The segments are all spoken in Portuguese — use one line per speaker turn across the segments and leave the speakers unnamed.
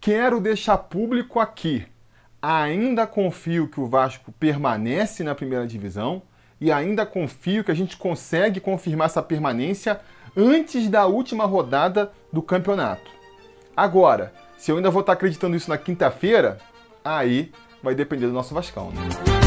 quero deixar público aqui. Ainda confio que o Vasco permanece na primeira divisão e ainda confio que a gente consegue confirmar essa permanência antes da última rodada do campeonato. Agora, se eu ainda vou estar acreditando isso na quinta-feira, aí vai depender do nosso Vascão. Né?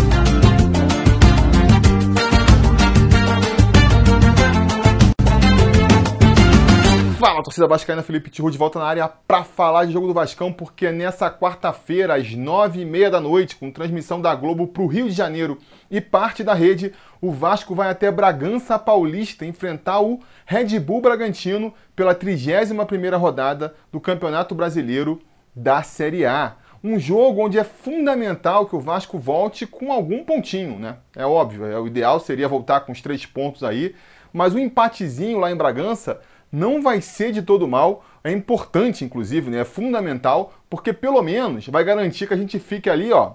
Fala, torcida vascaína, Felipe Tiru de volta na área para falar de jogo do Vascão, porque nessa quarta-feira, às nove e meia da noite, com transmissão da Globo para o Rio de Janeiro e parte da rede, o Vasco vai até Bragança Paulista enfrentar o Red Bull Bragantino pela 31ª rodada do Campeonato Brasileiro da Série A. Um jogo onde é fundamental que o Vasco volte com algum pontinho, né? É óbvio, é, o ideal seria voltar com os três pontos aí, mas o um empatezinho lá em Bragança não vai ser de todo mal, é importante inclusive, né? é fundamental, porque pelo menos vai garantir que a gente fique ali, ó,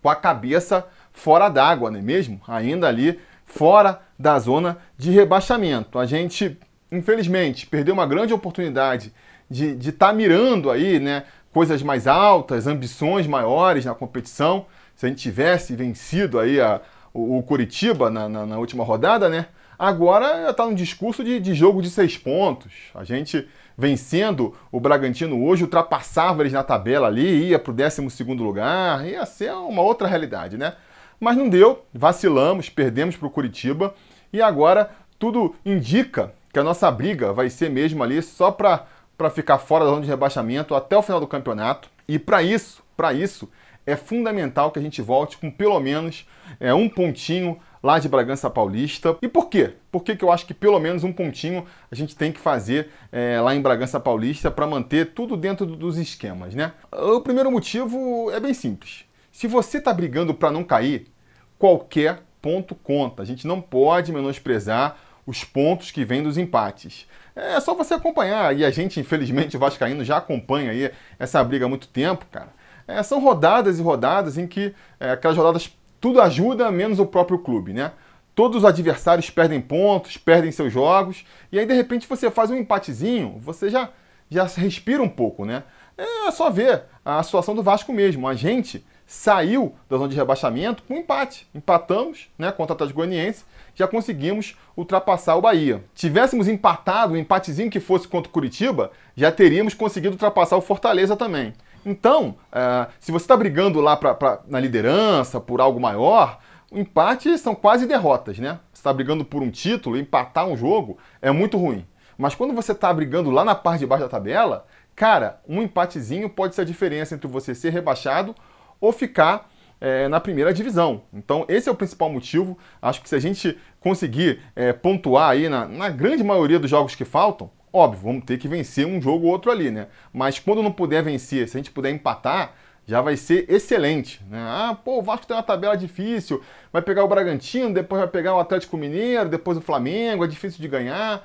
com a cabeça fora d'água, não é mesmo? Ainda ali fora da zona de rebaixamento. A gente, infelizmente, perdeu uma grande oportunidade de estar tá mirando aí, né, coisas mais altas, ambições maiores na competição. Se a gente tivesse vencido aí a, o, o Curitiba na, na, na última rodada, né? Agora está no discurso de, de, jogo de seis pontos. A gente vencendo o Bragantino hoje, ultrapassava eles na tabela ali, ia para o 12 lugar, ia ser uma outra realidade, né? Mas não deu, vacilamos, perdemos para o Curitiba e agora tudo indica que a nossa briga vai ser mesmo ali só para ficar fora da zona de rebaixamento até o final do campeonato. E para isso, para isso, é fundamental que a gente volte com pelo menos é, um pontinho lá de Bragança Paulista. E por quê? Por que, que eu acho que pelo menos um pontinho a gente tem que fazer é, lá em Bragança Paulista para manter tudo dentro dos esquemas, né? O primeiro motivo é bem simples. Se você está brigando para não cair, qualquer ponto conta. A gente não pode menosprezar os pontos que vêm dos empates. É só você acompanhar, e a gente, infelizmente, o Vascaíno já acompanha aí essa briga há muito tempo, cara. É, são rodadas e rodadas em que é, aquelas rodadas tudo ajuda, menos o próprio clube, né? Todos os adversários perdem pontos, perdem seus jogos, e aí de repente você faz um empatezinho, você já, já respira um pouco, né? É só ver a situação do Vasco mesmo. A gente saiu da zona de rebaixamento com um empate. Empatamos né, contra o Atlético Goianiense, já conseguimos ultrapassar o Bahia. Tivéssemos empatado, um empatezinho que fosse contra o Curitiba, já teríamos conseguido ultrapassar o Fortaleza também. Então, é, se você está brigando lá pra, pra, na liderança por algo maior, o empate são quase derrotas, né? Você está brigando por um título, empatar um jogo é muito ruim. Mas quando você está brigando lá na parte de baixo da tabela, cara, um empatezinho pode ser a diferença entre você ser rebaixado ou ficar é, na primeira divisão. Então, esse é o principal motivo. Acho que se a gente conseguir é, pontuar aí na, na grande maioria dos jogos que faltam, Óbvio, vamos ter que vencer um jogo ou outro ali, né? Mas quando não puder vencer, se a gente puder empatar, já vai ser excelente. Né? Ah, pô, o Vasco tem uma tabela difícil, vai pegar o Bragantino, depois vai pegar o Atlético Mineiro, depois o Flamengo, é difícil de ganhar.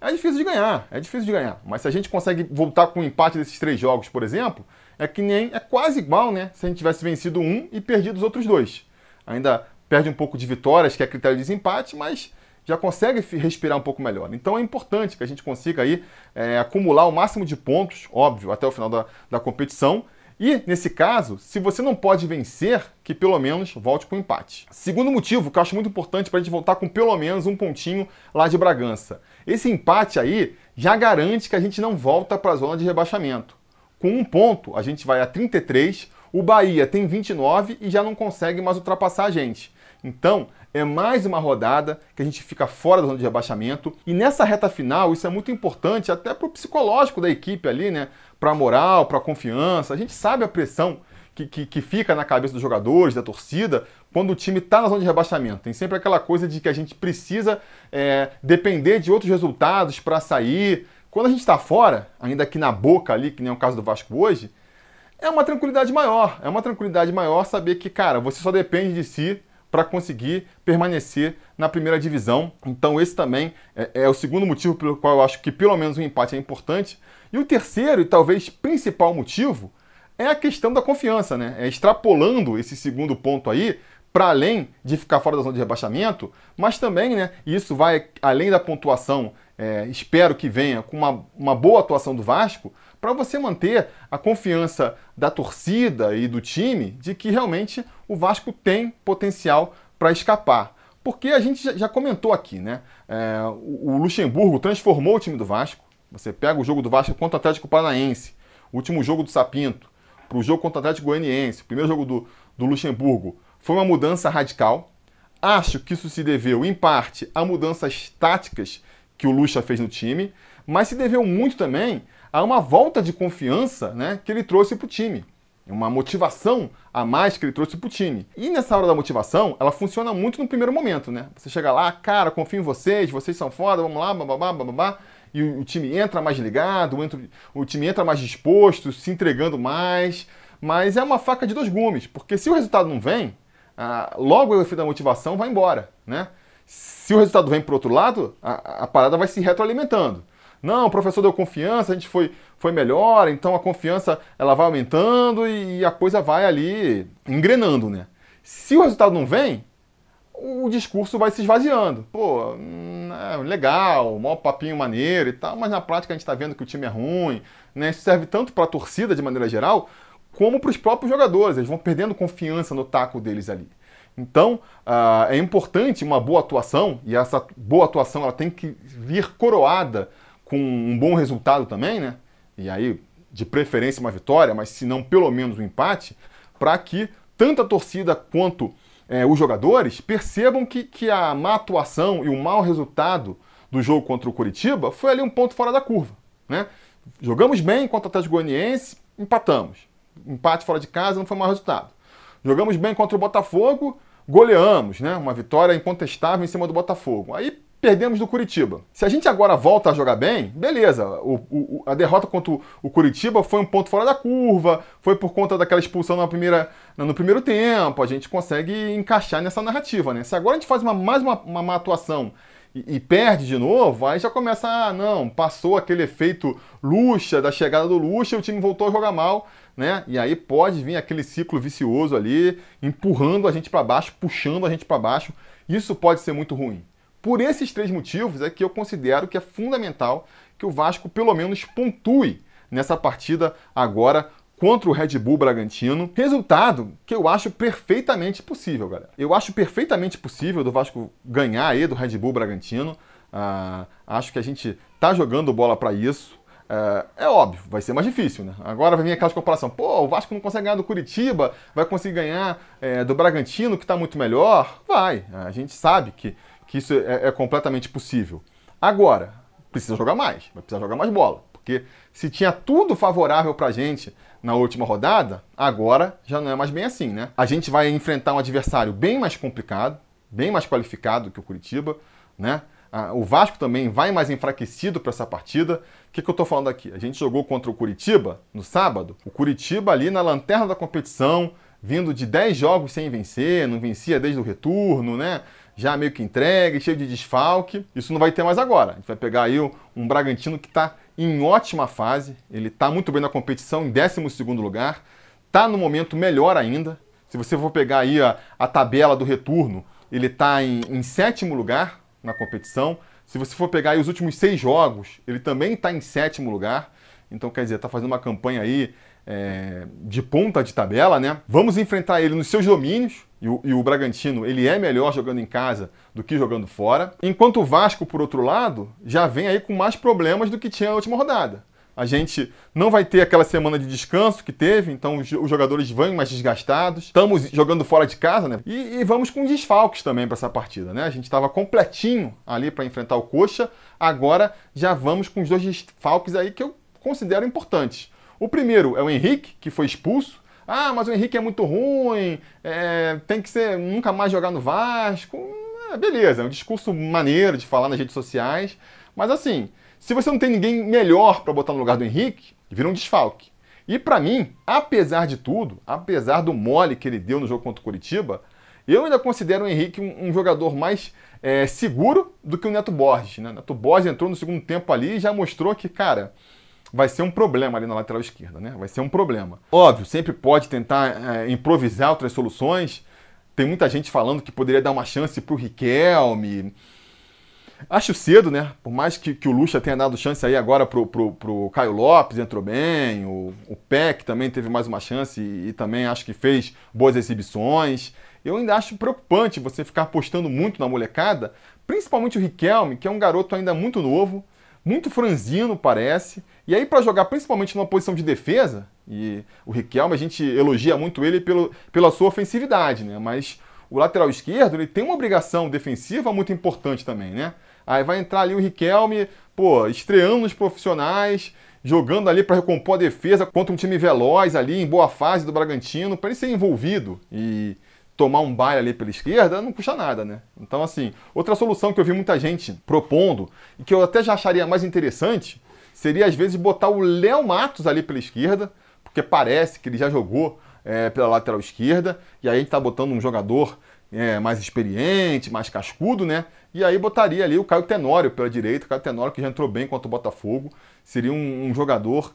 É difícil de ganhar, é difícil de ganhar. Mas se a gente consegue voltar com o um empate desses três jogos, por exemplo, é que nem é quase igual, né? Se a gente tivesse vencido um e perdido os outros dois. Ainda perde um pouco de vitórias, que é critério de desempate, mas já consegue respirar um pouco melhor. Então é importante que a gente consiga aí é, acumular o máximo de pontos, óbvio, até o final da, da competição. E, nesse caso, se você não pode vencer, que pelo menos volte com empate. Segundo motivo que eu acho muito importante para a gente voltar com pelo menos um pontinho lá de Bragança. Esse empate aí já garante que a gente não volta para a zona de rebaixamento. Com um ponto, a gente vai a 33, o Bahia tem 29 e já não consegue mais ultrapassar a gente. Então, é mais uma rodada que a gente fica fora da zona de rebaixamento. E nessa reta final, isso é muito importante até para o psicológico da equipe ali, né? Para a moral, para a confiança. A gente sabe a pressão que, que, que, fica na cabeça dos jogadores, da torcida, quando o time está na zona de rebaixamento. Tem sempre aquela coisa de que a gente precisa é, depender de outros resultados para sair. Quando a gente está fora, ainda aqui na boca ali, que nem é o caso do Vasco hoje, é uma tranquilidade maior. É uma tranquilidade maior saber que, cara, você só depende de si para conseguir permanecer na primeira divisão. Então, esse também é, é, o segundo motivo pelo qual eu acho que pelo menos um empate é importante. E o terceiro, e talvez principal motivo, é a questão da confiança, né? É extrapolando esse segundo ponto aí, para além de ficar fora da zona de rebaixamento, mas também, né? Isso vai além da pontuação, é, espero que venha com uma, uma boa atuação do Vasco, para você manter a confiança da torcida e do time de que realmente o Vasco tem potencial para escapar. Porque a gente já comentou aqui, né? É, o Luxemburgo transformou o time do Vasco. Você pega o jogo do Vasco contra o Atlético Paranaense, o último jogo do Sapinto, para o jogo contra o Atlético Goianiense, o primeiro jogo do, do Luxemburgo, foi uma mudança radical. Acho que isso se deveu, em parte, a mudanças táticas que o Lucha fez no time, mas se deveu muito também a uma volta de confiança né, que ele trouxe para o time. Uma motivação a mais que ele trouxe para o time. E nessa hora da motivação, ela funciona muito no primeiro momento, né? Você chega lá, cara, confio em vocês, vocês são foda, vamos lá, bababá, bababá. E o, time entra mais ligado, o, o time entra mais disposto, se entregando mais. Mas é uma faca de dois gumes, porque se o resultado não vem, logo o efeito da motivação vai embora, né? Se o resultado vem para outro lado, a, parada vai se retroalimentando. Não, o professor deu confiança, a gente foi, foi melhor, então a confiança ela vai aumentando e, e a coisa vai ali engrenando, né? Se o resultado não vem, o discurso vai se esvaziando. Pô, hum, é legal, maior papinho maneiro e tal, mas na prática a gente está vendo que o time é ruim. Né? Isso serve tanto para a torcida de maneira geral, como para os próprios jogadores. Eles vão perdendo confiança no taco deles ali. Então, uh, é importante uma boa atuação, e essa boa atuação ela tem que vir coroada com um bom resultado também, né? E aí, de preferência, uma vitória, mas se não, pelo menos um empate, para que tanto a torcida quanto é, os jogadores percebam que, que a má atuação e o mau resultado do jogo contra o Curitiba foi ali um ponto fora da curva, né? Jogamos bem contra o Atlético Goianiense, empatamos empate fora de casa não foi mau resultado. Jogamos bem contra o Botafogo, goleamos, né? Uma vitória incontestável em cima do Botafogo. Aí perdemos do Curitiba. Se a gente agora volta a jogar bem, beleza. O, o, a derrota contra o, Curitiba foi um ponto fora da curva, foi por conta daquela expulsão na primeira, no primeiro tempo. A gente consegue encaixar nessa narrativa, né? Se agora a gente faz uma, mais uma, uma, uma atuação e, e, perde de novo, aí já começa, ah, não, passou aquele efeito luxa, da chegada do luxa, o time voltou a jogar mal né? E aí pode vir aquele ciclo vicioso ali, empurrando a gente para baixo, puxando a gente para baixo. Isso pode ser muito ruim. Por esses três motivos é que eu considero que é fundamental que o Vasco pelo menos pontue nessa partida agora contra o Red Bull Bragantino. Resultado que eu acho perfeitamente possível, galera. Eu acho perfeitamente possível do Vasco ganhar aí do Red Bull Bragantino. Ah, acho que a gente tá jogando bola para isso. É, é, óbvio, vai ser mais difícil, né? Agora vai vir aquela comparação. Pô, o Vasco não consegue ganhar do Curitiba, vai conseguir ganhar é, do Bragantino, que está muito melhor? Vai. A gente sabe que, que isso é, é, completamente possível. Agora, precisa jogar mais, vai precisar jogar mais bola. Porque se tinha tudo favorável pra gente na última rodada, agora já não é mais bem assim, né? A gente vai enfrentar um adversário bem mais complicado, bem mais qualificado que o Curitiba, né? Ah, o Vasco também vai mais enfraquecido para essa partida. O que, que eu estou falando aqui? A gente jogou contra o Curitiba no sábado. O Curitiba ali na lanterna da competição, vindo de 10 jogos sem vencer, não vencia desde o retorno, né? Já meio que entregue, cheio de desfalque. Isso não vai ter mais agora. A gente vai pegar aí um Bragantino que está em ótima fase. Ele está muito bem na competição, em 12 lugar. Está no momento melhor ainda. Se você for pegar aí a, a tabela do retorno, ele está em, em sétimo lugar na competição. Se você for pegar os últimos seis jogos, ele também está em sétimo lugar. Então, quer dizer, está fazendo uma campanha aí é, de ponta de tabela, né? Vamos enfrentar ele nos seus domínios. E o, e o, Bragantino, ele é melhor jogando em casa do que jogando fora. Enquanto o Vasco, por outro lado, já vem aí com mais problemas do que tinha na última rodada. A gente não vai ter aquela semana de descanso que teve, então os, jogadores vão mais desgastados. Estamos jogando fora de casa, né? E, e vamos com desfalques também para essa partida, né? A gente estava completinho ali para enfrentar o Coxa, agora já vamos com os dois desfalques aí que eu considero importantes. O primeiro é o Henrique, que foi expulso. Ah, mas o Henrique é muito ruim, é, tem que ser nunca mais jogar no Vasco. É, beleza, é um discurso maneiro de falar nas redes sociais, mas assim, se você não tem ninguém melhor para botar no lugar do Henrique, vira um desfalque. E para mim, apesar de tudo, apesar do mole que ele deu no jogo contra o Curitiba, eu ainda considero o Henrique um, um jogador mais é, seguro do que o Neto Borges. Né? O Neto Borges entrou no segundo tempo ali e já mostrou que, cara, vai ser um problema ali na lateral esquerda, né? Vai ser um problema. Óbvio, sempre pode tentar é, improvisar outras soluções. Tem muita gente falando que poderia dar uma chance para o Riquelme. Acho cedo, né? Por mais que, que o Lucha tenha dado chance aí agora pro, pro, pro Caio Lopes, entrou bem, o, o Peck também teve mais uma chance e, e, também acho que fez boas exibições. Eu ainda acho preocupante você ficar apostando muito na molecada, principalmente o Riquelme, que é um garoto ainda muito novo, muito franzino, parece. E aí, para jogar principalmente numa posição de defesa, e o Riquelme, a gente elogia muito ele pelo, pela sua ofensividade, né? Mas o lateral esquerdo, ele tem uma obrigação defensiva muito importante também, né? Aí vai entrar ali o Riquelme, pô, estreando nos profissionais, jogando ali para recompor a defesa contra um time veloz ali, em boa fase do Bragantino, para ele ser envolvido e tomar um baile ali pela esquerda, não custa nada, né? Então, assim, outra solução que eu vi muita gente propondo e que eu até já acharia mais interessante seria, às vezes, botar o Léo Matos ali pela esquerda, porque parece que ele já jogou é, pela lateral esquerda, e aí a gente tá botando um jogador é, mais experiente, mais cascudo, né? E aí botaria ali o Caio Tenório pela direita, o Caio Tenório que já entrou bem contra o Botafogo, seria um, um, jogador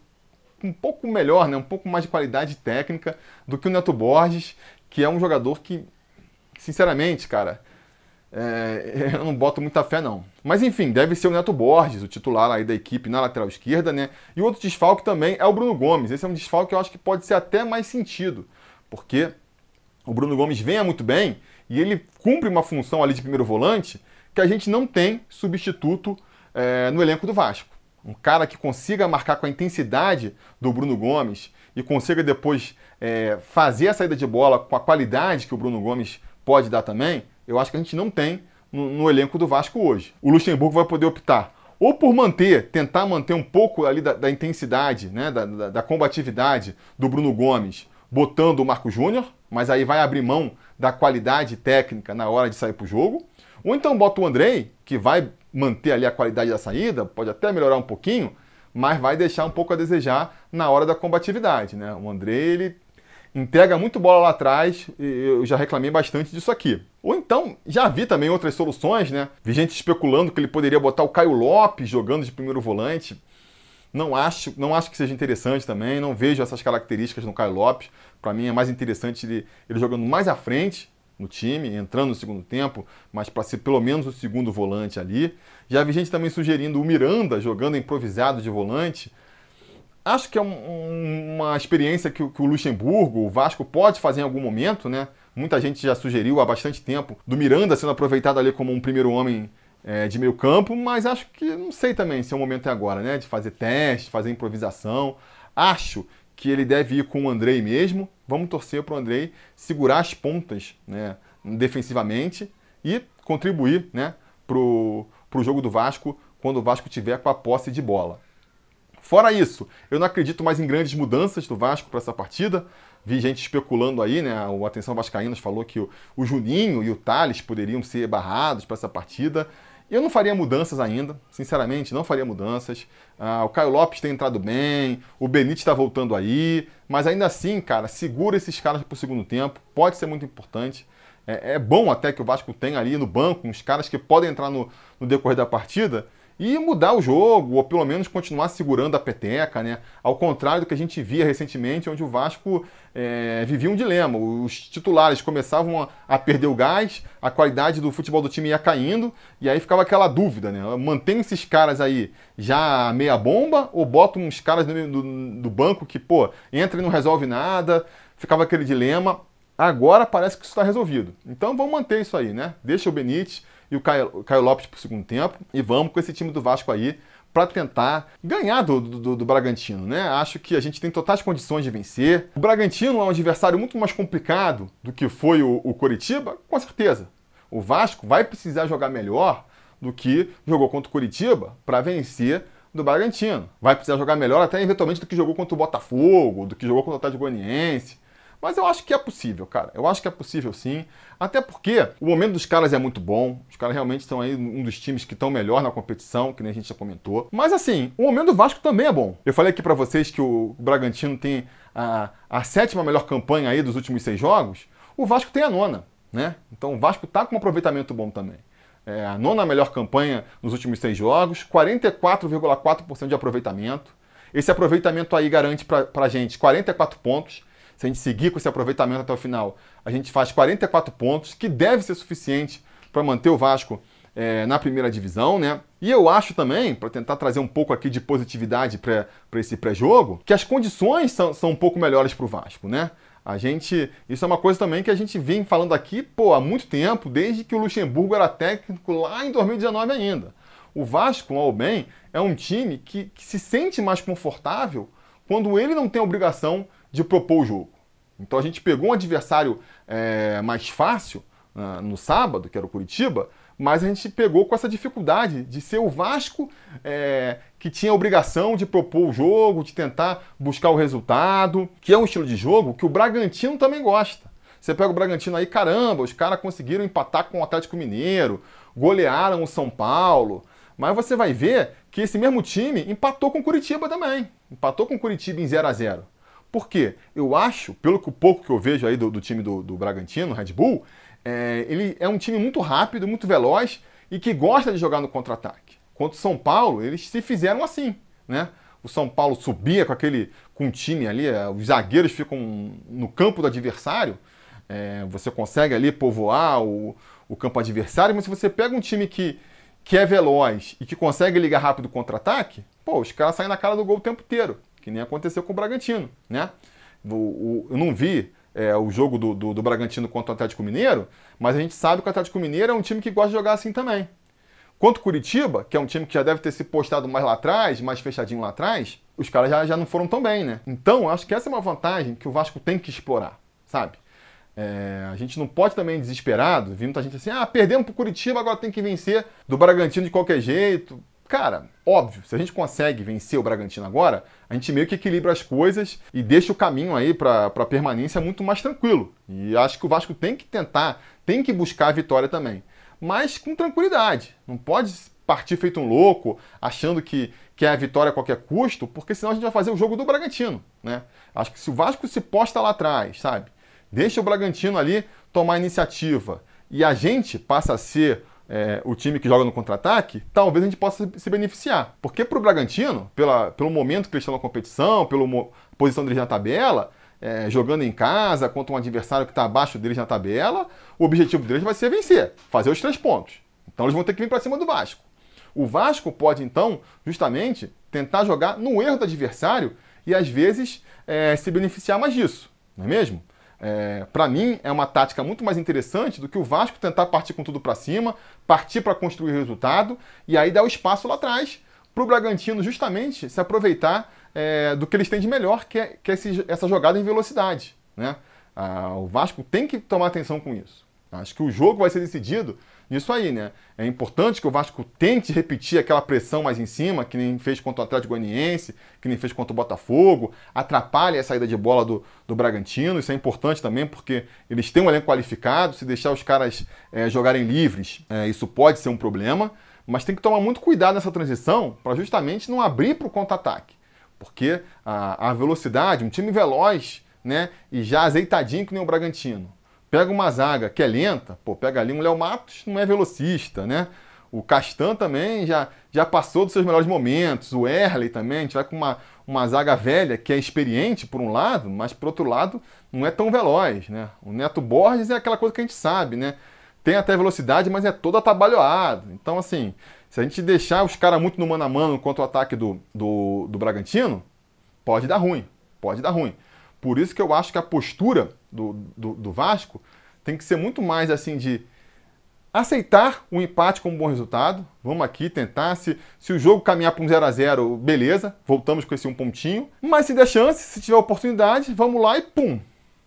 um pouco melhor, né? Um pouco mais de qualidade técnica do que o Neto Borges, que é um jogador que, sinceramente, cara, é, eu não boto muita fé não. Mas enfim, deve ser o Neto Borges, o titular aí da equipe na lateral esquerda, né? E outro desfalque também é o Bruno Gomes. Esse é um desfalque que eu acho que pode ser até mais sentido, porque o Bruno Gomes venha muito bem e ele cumpre uma função ali de primeiro volante que a gente não tem substituto é, no elenco do Vasco. Um cara que consiga marcar com a intensidade do Bruno Gomes e consiga depois é, fazer a saída de bola com a qualidade que o Bruno Gomes pode dar também, eu acho que a gente não tem no, no elenco do Vasco hoje. O Luxemburgo vai poder optar ou por manter, tentar manter um pouco ali da, da intensidade, né, da, da, da combatividade do Bruno Gomes, botando o Marco Júnior, mas aí vai abrir mão da qualidade técnica na hora de sair para o jogo. Ou então bota o Andrei, que vai manter ali a qualidade da saída, pode até melhorar um pouquinho, mas vai deixar um pouco a desejar na hora da combatividade. Né? O Andrei ele entrega muito bola lá atrás, e eu já reclamei bastante disso aqui. Ou então, já vi também outras soluções, né? Vi gente especulando que ele poderia botar o Caio Lopes jogando de primeiro volante. Não acho, não acho que seja interessante também, não vejo essas características no Caio Lopes. Para mim é mais interessante ele, ele jogando mais à frente no time, entrando no segundo tempo, mas para ser pelo menos o segundo volante ali. Já vi gente também sugerindo o Miranda jogando improvisado de volante. Acho que é um, uma experiência que, que, o Luxemburgo, o Vasco, pode fazer em algum momento, né? Muita gente já sugeriu há bastante tempo do Miranda sendo aproveitado ali como um primeiro homem é, de meio campo, mas acho que não sei também se é o momento é agora, né? De fazer teste, fazer improvisação. Acho que ele deve ir com o Andrei mesmo. Vamos torcer para o Andrei segurar as pontas né, defensivamente e contribuir né, para o jogo do Vasco quando o Vasco tiver com a posse de bola. Fora isso, eu não acredito mais em grandes mudanças do Vasco para essa partida. Vi gente especulando aí, né? O Atenção Vascaínas falou que o, Juninho e o Thales poderiam ser barrados para essa partida. Eu não faria mudanças ainda, sinceramente, não faria mudanças. Ah, o Caio Lopes tem entrado bem, o Benítez está voltando aí, mas ainda assim, cara, segura esses caras para o segundo tempo, pode ser muito importante. É, é, bom até que o Vasco tenha ali no banco uns caras que podem entrar no, no decorrer da partida e mudar o jogo, ou pelo menos continuar segurando a peteca, né? Ao contrário do que a gente via recentemente, onde o Vasco é, vivia um dilema. Os titulares começavam a, perder o gás, a qualidade do futebol do time ia caindo, e aí ficava aquela dúvida, né? Mantém esses caras aí já meia bomba, ou bota uns caras do, do, do banco que, pô, entra e não resolve nada, ficava aquele dilema. Agora parece que isso está resolvido. Então vamos manter isso aí, né? Deixa o Benítez e o Caio, Caio Lopes para o segundo tempo e vamos com esse time do Vasco aí para tentar ganhar do, do, do, Bragantino, né? Acho que a gente tem totais condições de vencer. O Bragantino é um adversário muito mais complicado do que foi o, o Coritiba, com certeza. O Vasco vai precisar jogar melhor do que jogou contra o Coritiba para vencer do Bragantino. Vai precisar jogar melhor até eventualmente do que jogou contra o Botafogo, do que jogou contra o Atlético Goianiense. Mas eu acho que é possível, cara. Eu acho que é possível sim. Até porque o momento dos caras é muito bom. Os caras realmente estão aí um dos times que estão melhor na competição, que nem a gente já comentou. Mas assim, o momento do Vasco também é bom. Eu falei aqui para vocês que o Bragantino tem a, a sétima melhor campanha aí dos últimos seis jogos. O Vasco tem a nona, né? Então o Vasco tá com um aproveitamento bom também. É a nona melhor campanha nos últimos seis jogos, 44,4% de aproveitamento. Esse aproveitamento aí garante para a gente 44 pontos se a gente seguir com esse aproveitamento até o final, a gente faz 44 pontos, que deve ser suficiente para manter o Vasco é, na primeira divisão, né? E eu acho também, para tentar trazer um pouco aqui de positividade para esse pré-jogo, que as condições são, são um pouco melhores para o Vasco, né? A gente. Isso é uma coisa também que a gente vem falando aqui, pô, há muito tempo, desde que o Luxemburgo era técnico lá em 2019 ainda. O Vasco, ao bem, é um time que, que se sente mais confortável quando ele não tem obrigação de propor o jogo. Então a gente pegou um adversário é, mais fácil uh, no sábado, que era o Curitiba, mas a gente pegou com essa dificuldade de ser o Vasco é, que tinha a obrigação de propor o jogo, de tentar buscar o resultado, que é um estilo de jogo que o Bragantino também gosta. Você pega o Bragantino aí, caramba, os caras conseguiram empatar com o Atlético Mineiro, golearam o São Paulo. Mas você vai ver que esse mesmo time empatou com o Curitiba também. Empatou com o Curitiba em 0 a 0 Por quê? Eu acho, pelo pouco que eu vejo aí do, do time do, do Bragantino, Red Bull, é, ele é um time muito rápido, muito veloz e que gosta de jogar no contra-ataque. Quanto São Paulo, eles se fizeram assim, né? O São Paulo subia com aquele com o time ali, é, os zagueiros ficam no campo do adversário, é, você consegue ali povoar o, o campo adversário, mas se você pega um time que, que é veloz e que consegue ligar rápido o contra-ataque, pô, os caras saem na cara do gol o tempo inteiro, que nem aconteceu com o Bragantino, né? O, o, eu não vi é, o jogo do, do, do, Bragantino contra o Atlético Mineiro, mas a gente sabe que o Atlético Mineiro é um time que gosta de jogar assim também. Quanto o Curitiba, que é um time que já deve ter se postado mais lá atrás, mais fechadinho lá atrás, os caras já, já não foram tão bem, né? Então, acho que essa é uma vantagem que o Vasco tem que explorar, sabe? É, a gente não pode também desesperado, vir muita gente assim, ah, perdemos pro Curitiba, agora tem que vencer do Bragantino de qualquer jeito. Cara, óbvio, se a gente consegue vencer o Bragantino agora, a gente meio que equilibra as coisas e deixa o caminho aí para a permanência muito mais tranquilo. E acho que o Vasco tem que tentar, tem que buscar a vitória também. Mas com tranquilidade. Não pode partir feito um louco, achando que, que é a vitória a qualquer custo, porque senão a gente vai fazer o jogo do Bragantino. Né? Acho que se o Vasco se posta lá atrás, sabe? Deixa o Bragantino ali tomar iniciativa e a gente passa a ser é, o time que joga no contra-ataque, talvez a gente possa se beneficiar. Porque para o Bragantino, pela, pelo momento que eles estão na competição, pela posição deles na tabela, é, jogando em casa contra um adversário que está abaixo deles na tabela, o objetivo deles vai ser vencer, fazer os três pontos. Então eles vão ter que vir para cima do Vasco. O Vasco pode, então, justamente, tentar jogar no erro do adversário e, às vezes, é, se beneficiar mais disso, não é mesmo? É, para mim, é uma tática muito mais interessante do que o Vasco tentar partir com tudo para cima, partir para construir resultado e aí dar o espaço lá atrás para o Bragantino justamente se aproveitar é, do que eles têm de melhor, que é, que é esse, essa jogada em velocidade. Né? Ah, o Vasco tem que tomar atenção com isso. Acho que o jogo vai ser decidido nisso aí, né? É importante que o Vasco tente repetir aquela pressão mais em cima, que nem fez contra o Atlético Goianiense, que nem fez contra o Botafogo, atrapalhe a saída de bola do, do Bragantino. Isso é importante também, porque eles têm um elenco qualificado. Se deixar os caras é, jogarem livres, é, isso pode ser um problema. Mas tem que tomar muito cuidado nessa transição para justamente não abrir para o contra-ataque. Porque a, a velocidade, um time veloz, né? E já azeitadinho que nem o Bragantino Pega uma zaga que é lenta, pô, pega ali um Léo Matos, não é velocista, né? O Castan também já, já passou dos seus melhores momentos. O Erley também, a gente vai com uma, uma zaga velha que é experiente por um lado, mas por outro lado não é tão veloz, né? O Neto Borges é aquela coisa que a gente sabe, né? Tem até velocidade, mas é todo atabalhoado. Então, assim, se a gente deixar os caras muito no mano a mano contra o ataque do, do, do Bragantino, pode dar ruim. Pode dar ruim. Por isso que eu acho que a postura do, do, do Vasco tem que ser muito mais assim de aceitar o empate como um bom resultado. Vamos aqui tentar. Se, se o jogo caminhar para um 0 a 0 beleza, voltamos com esse um pontinho. Mas se der chance, se tiver oportunidade, vamos lá e pum!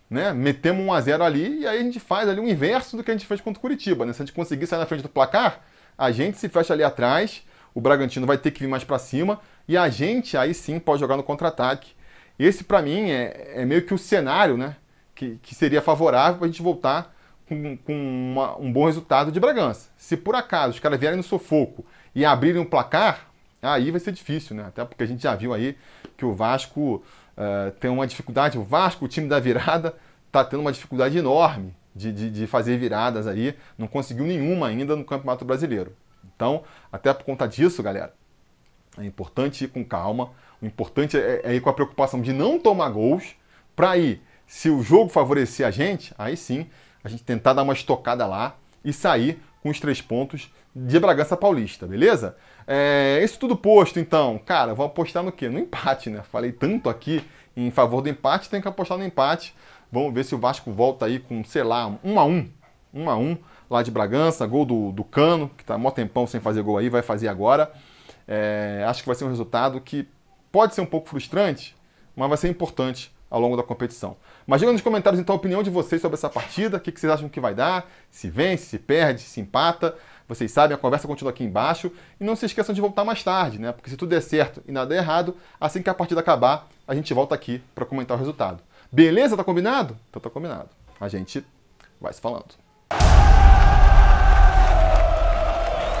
Né? Metemos um a 0 ali e aí a gente faz ali o inverso do que a gente fez contra o Curitiba. Né? Se a gente conseguir sair na frente do placar, a gente se fecha ali atrás, o Bragantino vai ter que vir mais para cima e a gente aí sim pode jogar no contra-ataque esse, para mim, é, é, meio que o cenário né, que, que seria favorável para a gente voltar com, com uma, um bom resultado de Bragança. Se por acaso os caras vierem no sufoco e abrirem um placar, aí vai ser difícil, né? Até porque a gente já viu aí que o Vasco uh, tem uma dificuldade. O Vasco, o time da virada, está tendo uma dificuldade enorme de, de, de, fazer viradas aí. Não conseguiu nenhuma ainda no Campeonato Brasileiro. Então, até por conta disso, galera, é importante ir com calma. O importante é, é ir com a preocupação de não tomar gols, para aí, se o jogo favorecer a gente, aí sim, a gente tentar dar uma estocada lá e sair com os três pontos de Bragança Paulista, beleza? É, isso tudo posto, então, cara, vou apostar no quê? No empate, né? Falei tanto aqui em favor do empate, tem que apostar no empate. Vamos ver se o Vasco volta aí com, sei lá, um a um, um a um lá de Bragança, gol do, do Cano, que tá mó tempão sem fazer gol aí, vai fazer agora. É, acho que vai ser um resultado que pode ser um pouco frustrante, mas vai ser importante ao longo da competição. Mas diga nos comentários então a opinião de vocês sobre essa partida, o que vocês acham que vai dar, se vence, se perde, se empata. Vocês sabem, a conversa continua aqui embaixo. E não se esqueçam de voltar mais tarde, né? Porque se tudo der certo e nada der errado, assim que a partida acabar, a gente volta aqui para comentar o resultado. Beleza? Tá combinado? Então tá combinado. A gente vai se falando.